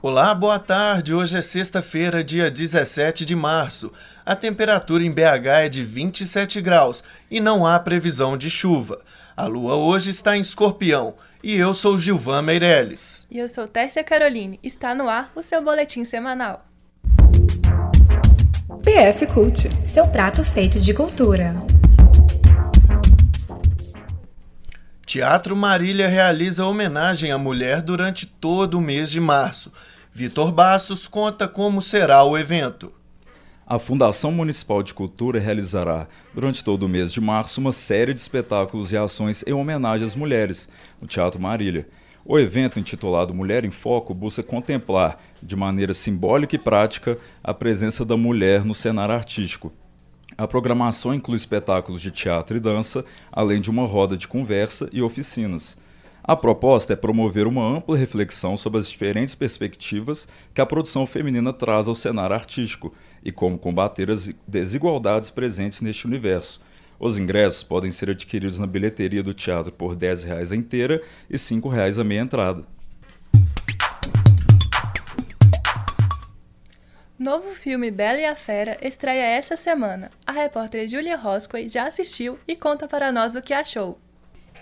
Olá, boa tarde. Hoje é sexta-feira, dia 17 de março. A temperatura em BH é de 27 graus e não há previsão de chuva. A lua hoje está em escorpião e eu sou Gilvan Meirelles. E eu sou Tércia Caroline. Está no ar o seu boletim semanal. PF Cult seu prato feito de cultura. Teatro Marília realiza homenagem à mulher durante todo o mês de março. Vitor Bastos conta como será o evento. A Fundação Municipal de Cultura realizará, durante todo o mês de março, uma série de espetáculos e ações em homenagem às mulheres no Teatro Marília. O evento, intitulado Mulher em Foco, busca contemplar, de maneira simbólica e prática, a presença da mulher no cenário artístico, a programação inclui espetáculos de teatro e dança, além de uma roda de conversa e oficinas. A proposta é promover uma ampla reflexão sobre as diferentes perspectivas que a produção feminina traz ao cenário artístico e como combater as desigualdades presentes neste universo. Os ingressos podem ser adquiridos na bilheteria do teatro por R$ 10,00 a inteira e R$ 5,00 a meia entrada. Novo filme Bela e a Fera estreia essa semana. A repórter Julia Rosquay já assistiu e conta para nós o que achou.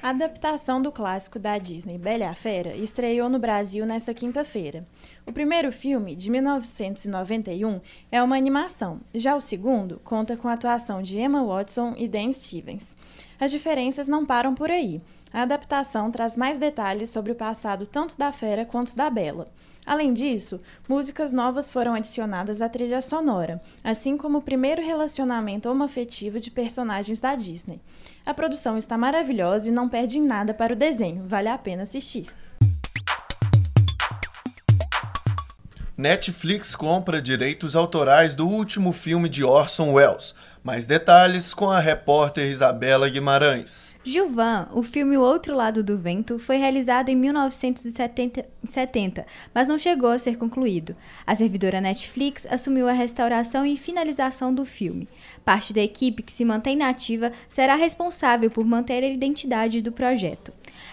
A adaptação do clássico da Disney Bela e a Fera estreou no Brasil nesta quinta-feira. O primeiro filme, de 1991, é uma animação. Já o segundo conta com a atuação de Emma Watson e Dan Stevens. As diferenças não param por aí. A adaptação traz mais detalhes sobre o passado tanto da Fera quanto da Bela. Além disso, músicas novas foram adicionadas à trilha sonora, assim como o primeiro relacionamento homoafetivo de personagens da Disney. A produção está maravilhosa e não perde em nada para o desenho, vale a pena assistir. Netflix compra direitos autorais do último filme de Orson Welles. Mais detalhes com a repórter Isabela Guimarães. Gilvan, o filme O Outro Lado do Vento, foi realizado em 1970, mas não chegou a ser concluído. A servidora Netflix assumiu a restauração e finalização do filme. Parte da equipe que se mantém nativa será responsável por manter a identidade do projeto.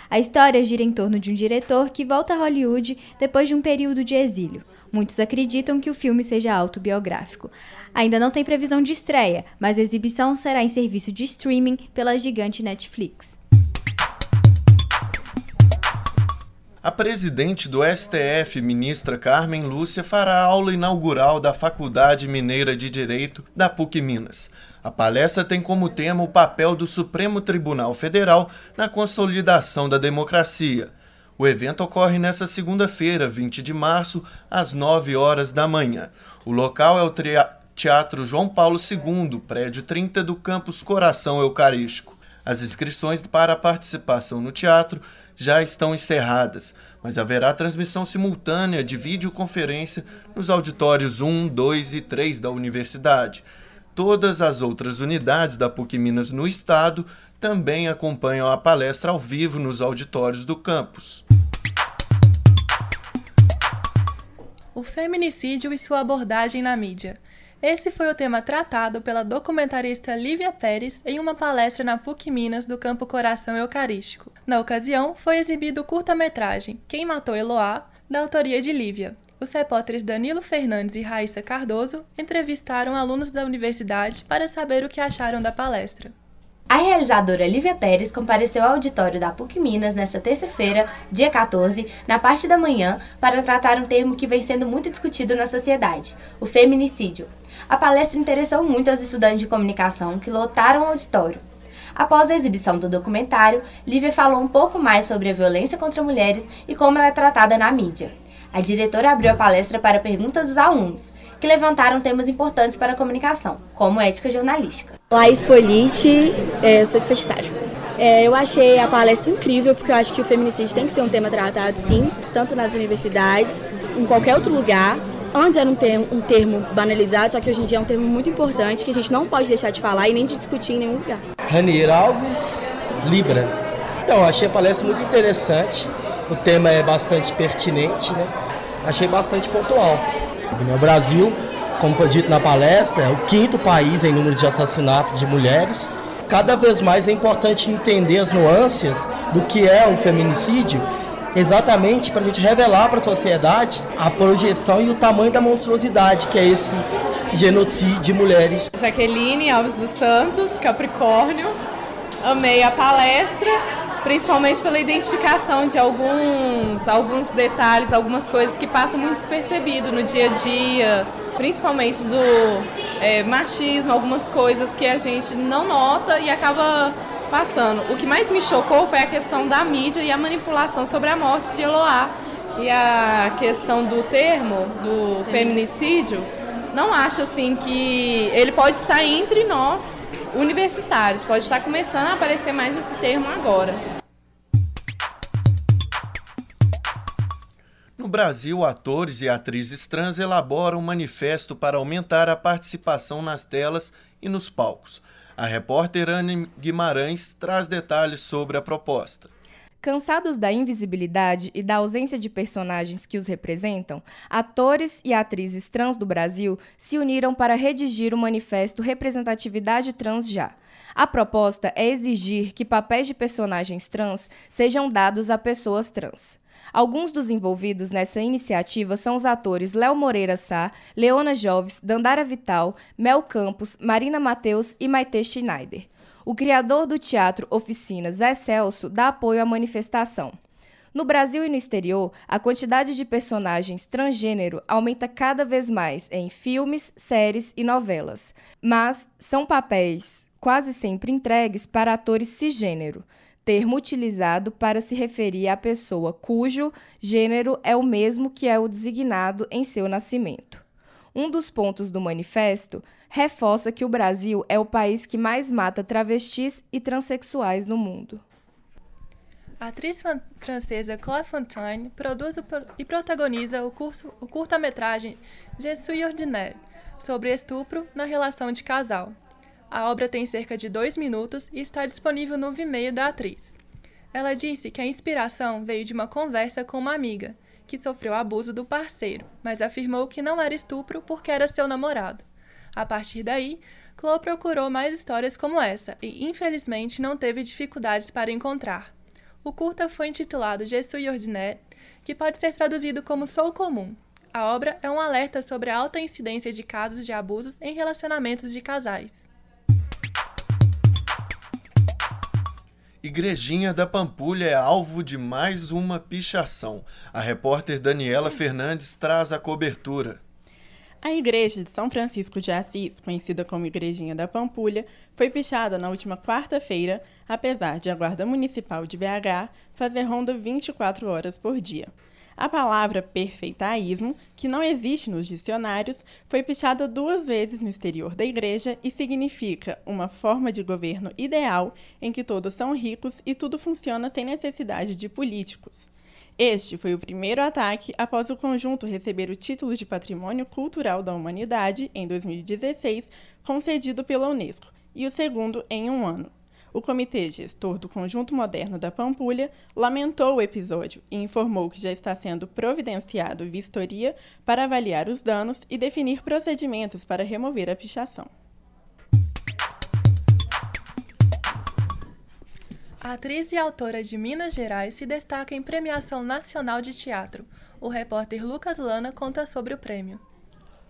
A história gira em torno de um diretor que volta a Hollywood depois de um período de exílio. Muitos acreditam que o filme seja autobiográfico. Ainda não tem previsão de estreia, mas a exibição será em serviço de streaming pela gigante Netflix. A presidente do STF, ministra Carmen Lúcia, fará aula inaugural da Faculdade Mineira de Direito da PUC Minas. A palestra tem como tema o papel do Supremo Tribunal Federal na consolidação da democracia. O evento ocorre nesta segunda-feira, 20 de março, às 9 horas da manhã. O local é o Teatro João Paulo II, prédio 30 do campus Coração Eucarístico. As inscrições para a participação no teatro já estão encerradas, mas haverá transmissão simultânea de videoconferência nos auditórios 1, 2 e 3 da universidade. Todas as outras unidades da PUC Minas no estado também acompanham a palestra ao vivo nos auditórios do campus. O feminicídio e sua abordagem na mídia. Esse foi o tema tratado pela documentarista Lívia Pérez em uma palestra na PUC Minas do Campo Coração Eucarístico. Na ocasião, foi exibido o curta-metragem Quem Matou Eloá, da autoria de Lívia. Os repórteres Danilo Fernandes e Raíssa Cardoso entrevistaram alunos da universidade para saber o que acharam da palestra. A realizadora Lívia Pérez compareceu ao auditório da PUC Minas nesta terça-feira, dia 14, na parte da manhã, para tratar um termo que vem sendo muito discutido na sociedade, o feminicídio. A palestra interessou muito aos estudantes de comunicação que lotaram o auditório. Após a exibição do documentário, Lívia falou um pouco mais sobre a violência contra mulheres e como ela é tratada na mídia. A diretora abriu a palestra para perguntas dos alunos, que levantaram temas importantes para a comunicação, como ética jornalística. Laís Polite, é, sou de Sagitário. É, eu achei a palestra incrível, porque eu acho que o feminicídio tem que ser um tema tratado, sim, tanto nas universidades, em qualquer outro lugar. Antes era um termo, um termo banalizado, só que hoje em dia é um termo muito importante que a gente não pode deixar de falar e nem de discutir em nenhum lugar. Ranier Alves, Libra. Então, achei a palestra muito interessante. O tema é bastante pertinente, né? Achei bastante pontual. O Brasil, como foi dito na palestra, é o quinto país em número de assassinatos de mulheres. Cada vez mais é importante entender as nuances do que é o feminicídio exatamente para a gente revelar para a sociedade a projeção e o tamanho da monstruosidade que é esse genocídio de mulheres. Jaqueline Alves dos Santos, Capricórnio. Amei a palestra, principalmente pela identificação de alguns, alguns detalhes, algumas coisas que passam muito despercebido no dia a dia, principalmente do é, machismo, algumas coisas que a gente não nota e acaba passando. O que mais me chocou foi a questão da mídia e a manipulação sobre a morte de Eloá. E a questão do termo, do feminicídio, não acho assim que ele pode estar entre nós, universitários, pode estar começando a aparecer mais esse termo agora. No Brasil, atores e atrizes trans elaboram um manifesto para aumentar a participação nas telas e nos palcos. A repórter Anne Guimarães traz detalhes sobre a proposta. Cansados da invisibilidade e da ausência de personagens que os representam, atores e atrizes trans do Brasil se uniram para redigir o manifesto Representatividade Trans Já. A proposta é exigir que papéis de personagens trans sejam dados a pessoas trans. Alguns dos envolvidos nessa iniciativa são os atores Léo Moreira Sá, Leona Joves, Dandara Vital, Mel Campos, Marina Mateus e Maite Schneider. O criador do teatro Oficina, Zé Celso, dá apoio à manifestação. No Brasil e no exterior, a quantidade de personagens transgênero aumenta cada vez mais em filmes, séries e novelas, mas são papéis quase sempre entregues para atores cisgênero termo utilizado para se referir à pessoa cujo gênero é o mesmo que é o designado em seu nascimento. Um dos pontos do manifesto reforça que o Brasil é o país que mais mata travestis e transexuais no mundo. A atriz francesa Claire Fontaine produz e protagoniza o, curso, o curta-metragem Je suis ordinaire, sobre estupro na relação de casal, a obra tem cerca de dois minutos e está disponível no Vimeo da atriz. Ela disse que a inspiração veio de uma conversa com uma amiga, que sofreu abuso do parceiro, mas afirmou que não era estupro porque era seu namorado. A partir daí, Chloe procurou mais histórias como essa e, infelizmente, não teve dificuldades para encontrar. O curta foi intitulado Je suis ordinaire, que pode ser traduzido como Sou Comum. A obra é um alerta sobre a alta incidência de casos de abusos em relacionamentos de casais. Igrejinha da Pampulha é alvo de mais uma pichação. A repórter Daniela Fernandes traz a cobertura. A igreja de São Francisco de Assis, conhecida como Igrejinha da Pampulha, foi pichada na última quarta-feira, apesar de a Guarda Municipal de BH fazer ronda 24 horas por dia. A palavra perfeitaísmo, que não existe nos dicionários, foi pichada duas vezes no exterior da igreja e significa uma forma de governo ideal em que todos são ricos e tudo funciona sem necessidade de políticos. Este foi o primeiro ataque após o conjunto receber o título de Patrimônio Cultural da Humanidade em 2016, concedido pela Unesco, e o segundo em um ano. O Comitê Gestor do Conjunto Moderno da Pampulha lamentou o episódio e informou que já está sendo providenciado vistoria para avaliar os danos e definir procedimentos para remover a pichação. A atriz e autora de Minas Gerais se destaca em premiação nacional de teatro. O repórter Lucas Lana conta sobre o prêmio.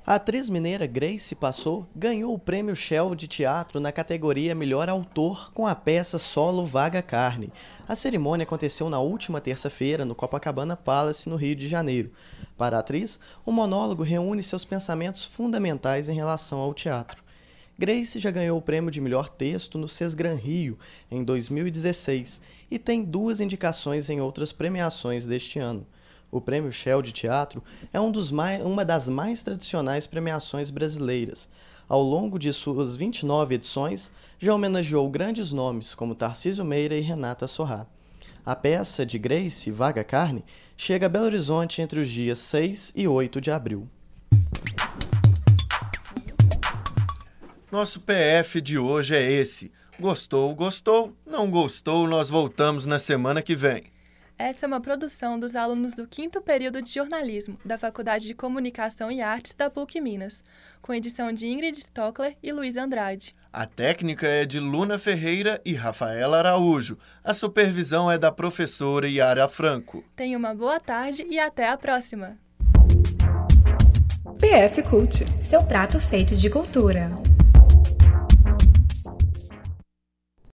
A atriz mineira Grace Passou ganhou o prêmio Shell de teatro na categoria Melhor Autor com a peça solo Vaga Carne. A cerimônia aconteceu na última terça-feira no Copacabana Palace, no Rio de Janeiro. Para a atriz, o monólogo reúne seus pensamentos fundamentais em relação ao teatro. Grace já ganhou o prêmio de melhor texto no Sesgran Rio em 2016 e tem duas indicações em outras premiações deste ano. O Prêmio Shell de Teatro é um mais, uma das mais tradicionais premiações brasileiras. Ao longo de suas 29 edições, já homenageou grandes nomes como Tarcísio Meira e Renata Sorrá. A peça de Grace, Vaga Carne, chega a Belo Horizonte entre os dias 6 e 8 de abril. Nosso PF de hoje é esse. Gostou, gostou? Não gostou? Nós voltamos na semana que vem. Essa é uma produção dos alunos do quinto período de jornalismo da Faculdade de Comunicação e Artes da PUC Minas, com edição de Ingrid Stockler e Luiz Andrade. A técnica é de Luna Ferreira e Rafaela Araújo. A supervisão é da professora Yara Franco. Tenha uma boa tarde e até a próxima! PF Cult, seu prato feito de cultura.